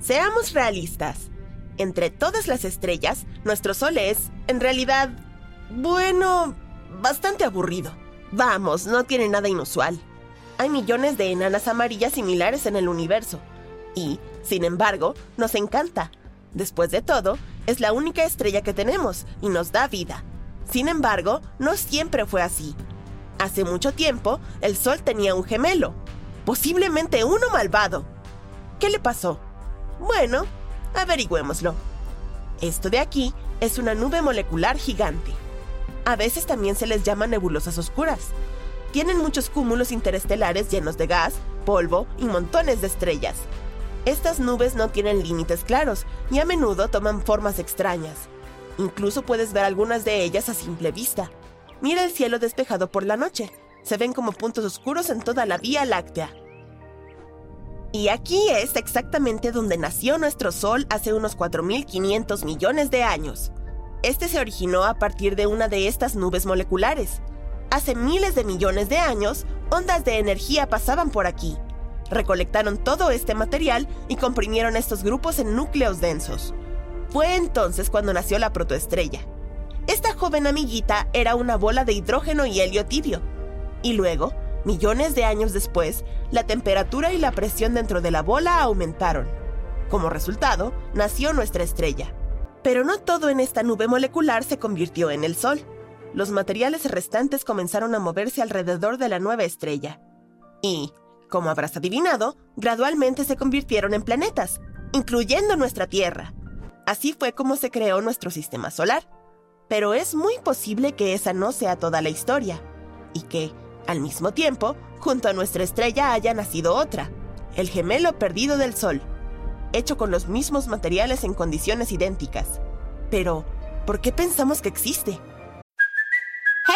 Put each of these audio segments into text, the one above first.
Seamos realistas. Entre todas las estrellas, nuestro Sol es, en realidad, bueno, bastante aburrido. Vamos, no tiene nada inusual. Hay millones de enanas amarillas similares en el universo. Y, sin embargo, nos encanta. Después de todo, es la única estrella que tenemos y nos da vida. Sin embargo, no siempre fue así. Hace mucho tiempo, el Sol tenía un gemelo, posiblemente uno malvado. ¿Qué le pasó? Bueno, averigüémoslo. Esto de aquí es una nube molecular gigante. A veces también se les llama nebulosas oscuras. Tienen muchos cúmulos interestelares llenos de gas, polvo y montones de estrellas. Estas nubes no tienen límites claros y a menudo toman formas extrañas. Incluso puedes ver algunas de ellas a simple vista. Mira el cielo despejado por la noche. Se ven como puntos oscuros en toda la Vía Láctea. Y aquí es exactamente donde nació nuestro Sol hace unos 4.500 millones de años. Este se originó a partir de una de estas nubes moleculares. Hace miles de millones de años, ondas de energía pasaban por aquí. Recolectaron todo este material y comprimieron estos grupos en núcleos densos. Fue entonces cuando nació la protoestrella. Esta joven amiguita era una bola de hidrógeno y helio tibio. Y luego, millones de años después, la temperatura y la presión dentro de la bola aumentaron. Como resultado, nació nuestra estrella. Pero no todo en esta nube molecular se convirtió en el Sol. Los materiales restantes comenzaron a moverse alrededor de la nueva estrella. Y, como habrás adivinado, gradualmente se convirtieron en planetas, incluyendo nuestra Tierra. Así fue como se creó nuestro sistema solar. Pero es muy posible que esa no sea toda la historia, y que, al mismo tiempo, junto a nuestra estrella haya nacido otra, el gemelo perdido del Sol, hecho con los mismos materiales en condiciones idénticas. Pero, ¿por qué pensamos que existe?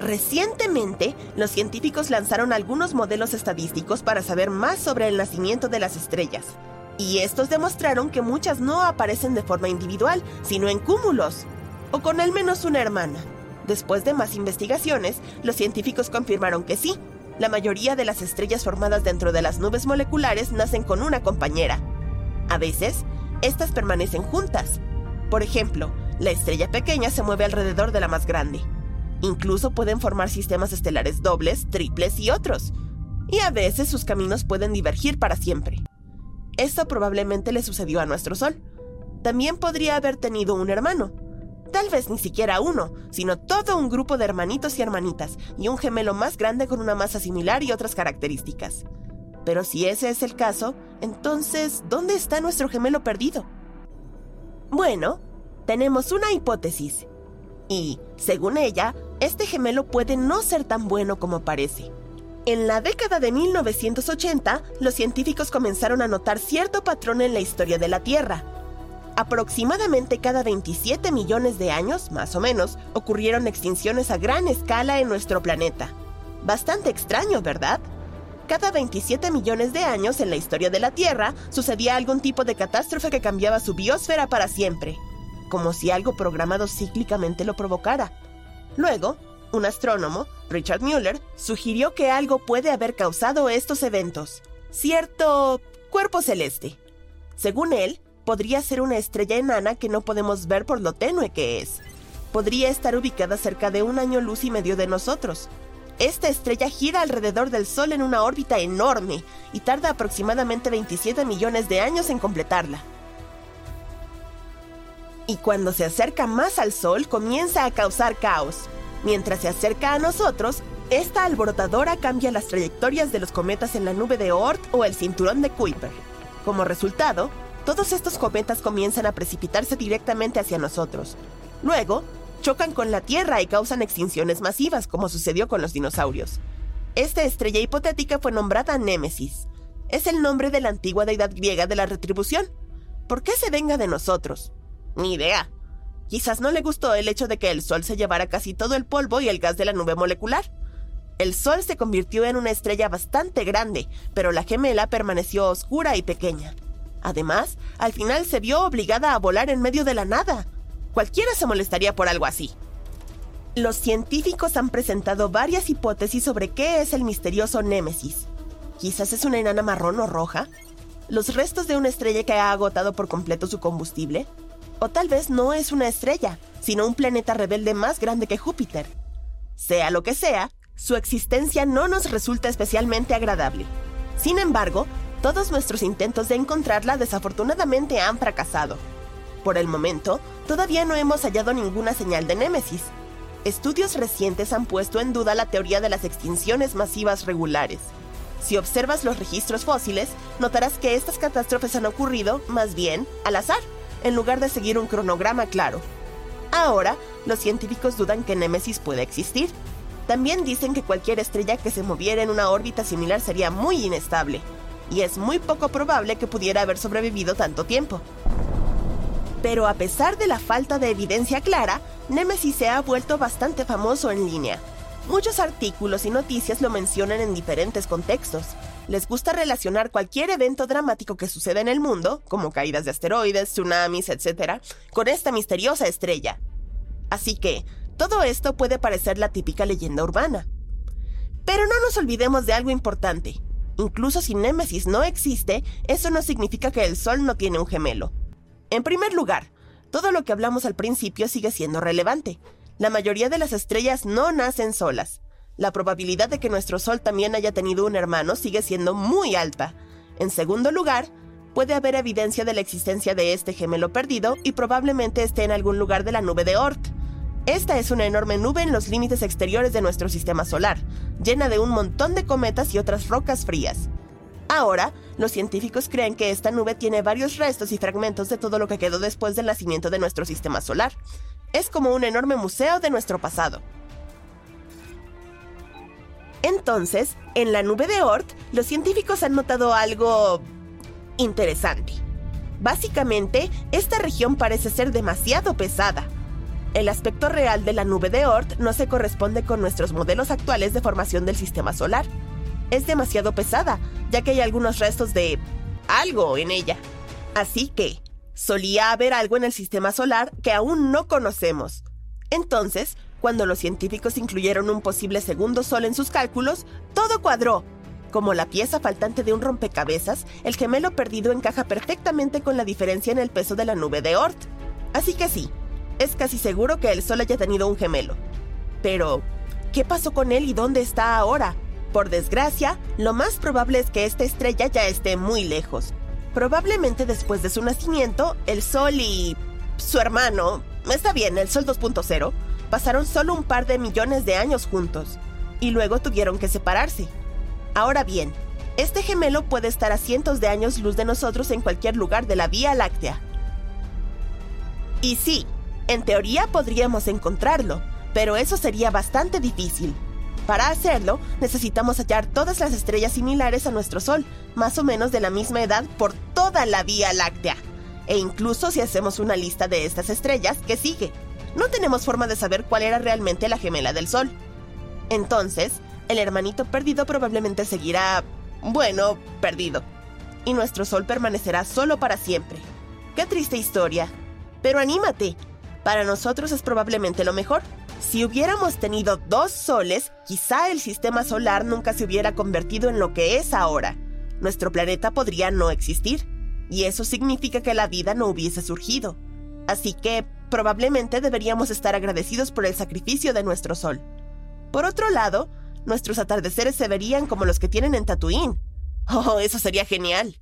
Recientemente, los científicos lanzaron algunos modelos estadísticos para saber más sobre el nacimiento de las estrellas. Y estos demostraron que muchas no aparecen de forma individual, sino en cúmulos, o con al menos una hermana. Después de más investigaciones, los científicos confirmaron que sí, la mayoría de las estrellas formadas dentro de las nubes moleculares nacen con una compañera. A veces, estas permanecen juntas. Por ejemplo, la estrella pequeña se mueve alrededor de la más grande. Incluso pueden formar sistemas estelares dobles, triples y otros. Y a veces sus caminos pueden divergir para siempre. Esto probablemente le sucedió a nuestro Sol. También podría haber tenido un hermano. Tal vez ni siquiera uno, sino todo un grupo de hermanitos y hermanitas, y un gemelo más grande con una masa similar y otras características. Pero si ese es el caso, entonces, ¿dónde está nuestro gemelo perdido? Bueno, tenemos una hipótesis. Y, según ella, este gemelo puede no ser tan bueno como parece. En la década de 1980, los científicos comenzaron a notar cierto patrón en la historia de la Tierra. Aproximadamente cada 27 millones de años, más o menos, ocurrieron extinciones a gran escala en nuestro planeta. Bastante extraño, ¿verdad? Cada 27 millones de años en la historia de la Tierra sucedía algún tipo de catástrofe que cambiaba su biosfera para siempre, como si algo programado cíclicamente lo provocara. Luego, un astrónomo, Richard Mueller, sugirió que algo puede haber causado estos eventos, cierto cuerpo celeste. Según él, podría ser una estrella enana que no podemos ver por lo tenue que es. Podría estar ubicada cerca de un año luz y medio de nosotros, esta estrella gira alrededor del Sol en una órbita enorme y tarda aproximadamente 27 millones de años en completarla. Y cuando se acerca más al Sol comienza a causar caos. Mientras se acerca a nosotros, esta alborotadora cambia las trayectorias de los cometas en la nube de Oort o el cinturón de Kuiper. Como resultado, todos estos cometas comienzan a precipitarse directamente hacia nosotros. Luego, chocan con la Tierra y causan extinciones masivas, como sucedió con los dinosaurios. Esta estrella hipotética fue nombrada Némesis. Es el nombre de la antigua deidad griega de la retribución. ¿Por qué se venga de nosotros? Ni idea. Quizás no le gustó el hecho de que el Sol se llevara casi todo el polvo y el gas de la nube molecular. El Sol se convirtió en una estrella bastante grande, pero la gemela permaneció oscura y pequeña. Además, al final se vio obligada a volar en medio de la nada. Cualquiera se molestaría por algo así. Los científicos han presentado varias hipótesis sobre qué es el misterioso Némesis. Quizás es una enana marrón o roja, los restos de una estrella que ha agotado por completo su combustible, o tal vez no es una estrella, sino un planeta rebelde más grande que Júpiter. Sea lo que sea, su existencia no nos resulta especialmente agradable. Sin embargo, todos nuestros intentos de encontrarla desafortunadamente han fracasado. Por el momento, todavía no hemos hallado ninguna señal de Némesis. Estudios recientes han puesto en duda la teoría de las extinciones masivas regulares. Si observas los registros fósiles, notarás que estas catástrofes han ocurrido, más bien, al azar, en lugar de seguir un cronograma claro. Ahora, los científicos dudan que Némesis pueda existir. También dicen que cualquier estrella que se moviera en una órbita similar sería muy inestable, y es muy poco probable que pudiera haber sobrevivido tanto tiempo. Pero a pesar de la falta de evidencia clara, Nemesis se ha vuelto bastante famoso en línea. Muchos artículos y noticias lo mencionan en diferentes contextos. Les gusta relacionar cualquier evento dramático que suceda en el mundo, como caídas de asteroides, tsunamis, etc., con esta misteriosa estrella. Así que, todo esto puede parecer la típica leyenda urbana. Pero no nos olvidemos de algo importante. Incluso si Némesis no existe, eso no significa que el Sol no tiene un gemelo. En primer lugar, todo lo que hablamos al principio sigue siendo relevante. La mayoría de las estrellas no nacen solas. La probabilidad de que nuestro Sol también haya tenido un hermano sigue siendo muy alta. En segundo lugar, puede haber evidencia de la existencia de este gemelo perdido y probablemente esté en algún lugar de la nube de Oort. Esta es una enorme nube en los límites exteriores de nuestro sistema solar, llena de un montón de cometas y otras rocas frías. Ahora, los científicos creen que esta nube tiene varios restos y fragmentos de todo lo que quedó después del nacimiento de nuestro sistema solar. Es como un enorme museo de nuestro pasado. Entonces, en la nube de Oort, los científicos han notado algo interesante. Básicamente, esta región parece ser demasiado pesada. El aspecto real de la nube de Oort no se corresponde con nuestros modelos actuales de formación del sistema solar es demasiado pesada, ya que hay algunos restos de algo en ella. Así que, solía haber algo en el sistema solar que aún no conocemos. Entonces, cuando los científicos incluyeron un posible segundo sol en sus cálculos, todo cuadró. Como la pieza faltante de un rompecabezas, el gemelo perdido encaja perfectamente con la diferencia en el peso de la nube de Oort. Así que sí, es casi seguro que el Sol haya tenido un gemelo. Pero, ¿qué pasó con él y dónde está ahora? Por desgracia, lo más probable es que esta estrella ya esté muy lejos. Probablemente después de su nacimiento, el Sol y... su hermano, está bien, el Sol 2.0, pasaron solo un par de millones de años juntos, y luego tuvieron que separarse. Ahora bien, este gemelo puede estar a cientos de años luz de nosotros en cualquier lugar de la Vía Láctea. Y sí, en teoría podríamos encontrarlo, pero eso sería bastante difícil. Para hacerlo, necesitamos hallar todas las estrellas similares a nuestro Sol, más o menos de la misma edad por toda la Vía Láctea. E incluso si hacemos una lista de estas estrellas, ¿qué sigue? No tenemos forma de saber cuál era realmente la gemela del Sol. Entonces, el hermanito perdido probablemente seguirá Bueno, perdido. Y nuestro sol permanecerá solo para siempre. Qué triste historia. Pero anímate. Para nosotros es probablemente lo mejor. Si hubiéramos tenido dos soles, quizá el sistema solar nunca se hubiera convertido en lo que es ahora. Nuestro planeta podría no existir. Y eso significa que la vida no hubiese surgido. Así que probablemente deberíamos estar agradecidos por el sacrificio de nuestro sol. Por otro lado, nuestros atardeceres se verían como los que tienen en Tatooine. Oh, eso sería genial.